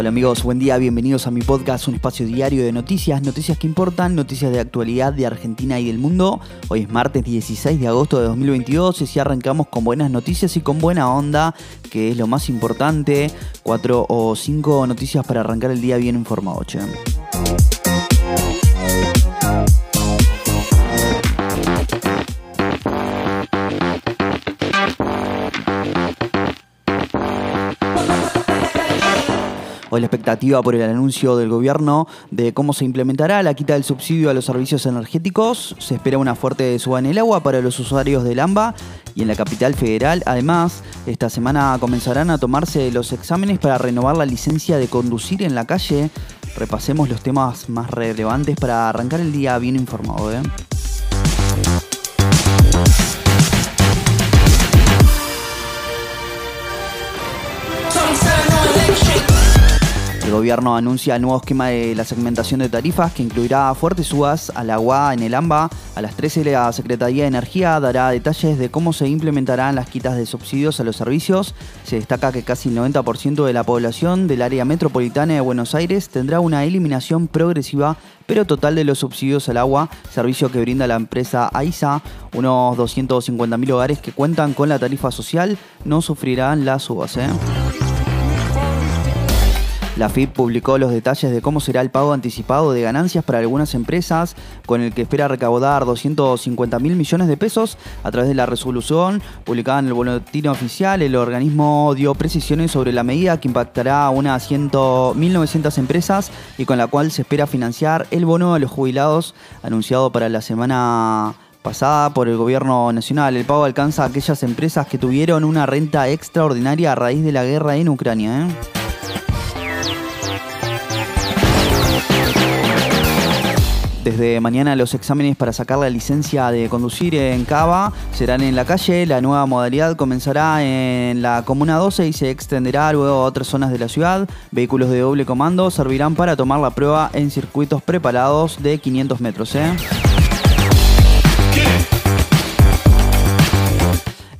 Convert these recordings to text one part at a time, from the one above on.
Hola amigos, buen día, bienvenidos a mi podcast, un espacio diario de noticias, noticias que importan, noticias de actualidad de Argentina y del mundo. Hoy es martes 16 de agosto de 2022 y si arrancamos con buenas noticias y con buena onda, que es lo más importante, cuatro o cinco noticias para arrancar el día bien informado. Che. Hoy la expectativa por el anuncio del gobierno de cómo se implementará la quita del subsidio a los servicios energéticos. Se espera una fuerte suba en el agua para los usuarios del AMBA y en la capital federal. Además, esta semana comenzarán a tomarse los exámenes para renovar la licencia de conducir en la calle. Repasemos los temas más relevantes para arrancar el día bien informado. ¿eh? El gobierno anuncia el nuevo esquema de la segmentación de tarifas que incluirá fuertes subas al agua en el AMBA. A las 13 la Secretaría de Energía dará detalles de cómo se implementarán las quitas de subsidios a los servicios. Se destaca que casi el 90% de la población del área metropolitana de Buenos Aires tendrá una eliminación progresiva pero total de los subsidios al agua, servicio que brinda la empresa AISA. Unos 250.000 hogares que cuentan con la tarifa social no sufrirán las subas. ¿eh? La FIP publicó los detalles de cómo será el pago anticipado de ganancias para algunas empresas, con el que espera recaudar 250 mil millones de pesos a través de la resolución publicada en el boletín oficial. El organismo dio precisiones sobre la medida que impactará a unas 1.900 empresas y con la cual se espera financiar el bono a los jubilados anunciado para la semana pasada por el gobierno nacional. El pago alcanza a aquellas empresas que tuvieron una renta extraordinaria a raíz de la guerra en Ucrania. ¿eh? Desde mañana los exámenes para sacar la licencia de conducir en Cava serán en la calle. La nueva modalidad comenzará en la Comuna 12 y se extenderá luego a otras zonas de la ciudad. Vehículos de doble comando servirán para tomar la prueba en circuitos preparados de 500 metros. ¿eh?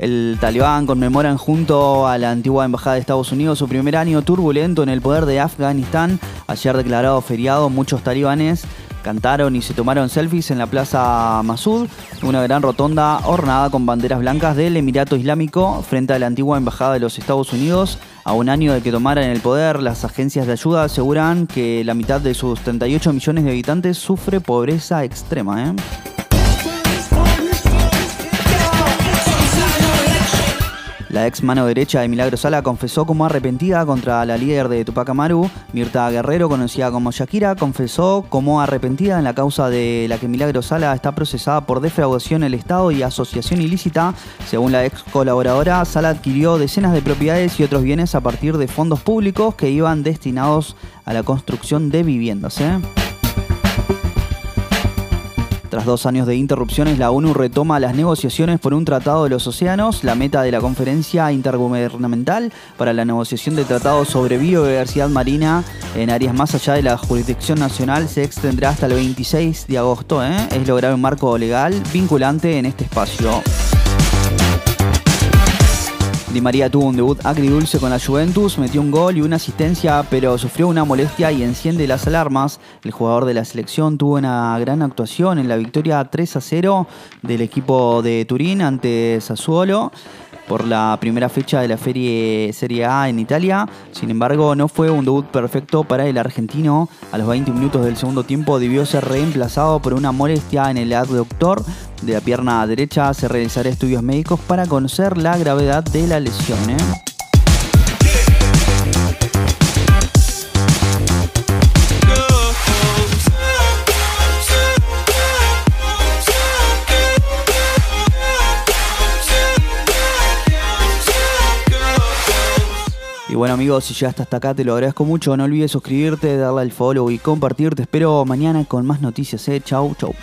El talibán conmemoran junto a la antigua embajada de Estados Unidos su primer año turbulento en el poder de Afganistán. Ayer declarado feriado, muchos talibanes cantaron y se tomaron selfies en la Plaza Masud, una gran rotonda ornada con banderas blancas del Emirato Islámico frente a la antigua embajada de los Estados Unidos. A un año de que tomaran el poder, las agencias de ayuda aseguran que la mitad de sus 38 millones de habitantes sufre pobreza extrema. ¿eh? La ex mano derecha de Milagro Sala confesó como arrepentida contra la líder de Tupac Amaru, Mirta Guerrero, conocida como Shakira, confesó como arrepentida en la causa de la que Milagro Sala está procesada por defraudación del Estado y asociación ilícita. Según la ex colaboradora, Sala adquirió decenas de propiedades y otros bienes a partir de fondos públicos que iban destinados a la construcción de viviendas. ¿eh? Tras dos años de interrupciones, la ONU retoma las negociaciones por un tratado de los océanos. La meta de la conferencia intergubernamental para la negociación de tratados sobre biodiversidad marina en áreas más allá de la jurisdicción nacional se extendrá hasta el 26 de agosto. ¿eh? Es lograr un marco legal vinculante en este espacio. Di María tuvo un debut agridulce con la Juventus, metió un gol y una asistencia, pero sufrió una molestia y enciende las alarmas. El jugador de la selección tuvo una gran actuación en la victoria 3 a 0 del equipo de Turín ante Sassuolo por la primera fecha de la ferie Serie A en Italia. Sin embargo, no fue un debut perfecto para el argentino. A los 20 minutos del segundo tiempo debió ser reemplazado por una molestia en el adductor de la pierna derecha. Se realizará estudios médicos para conocer la gravedad de la lesión. ¿eh? Bueno amigos, si llegaste hasta acá te lo agradezco mucho. No olvides suscribirte, darle al follow y compartir. Te espero mañana con más noticias. ¿eh? Chau, chau.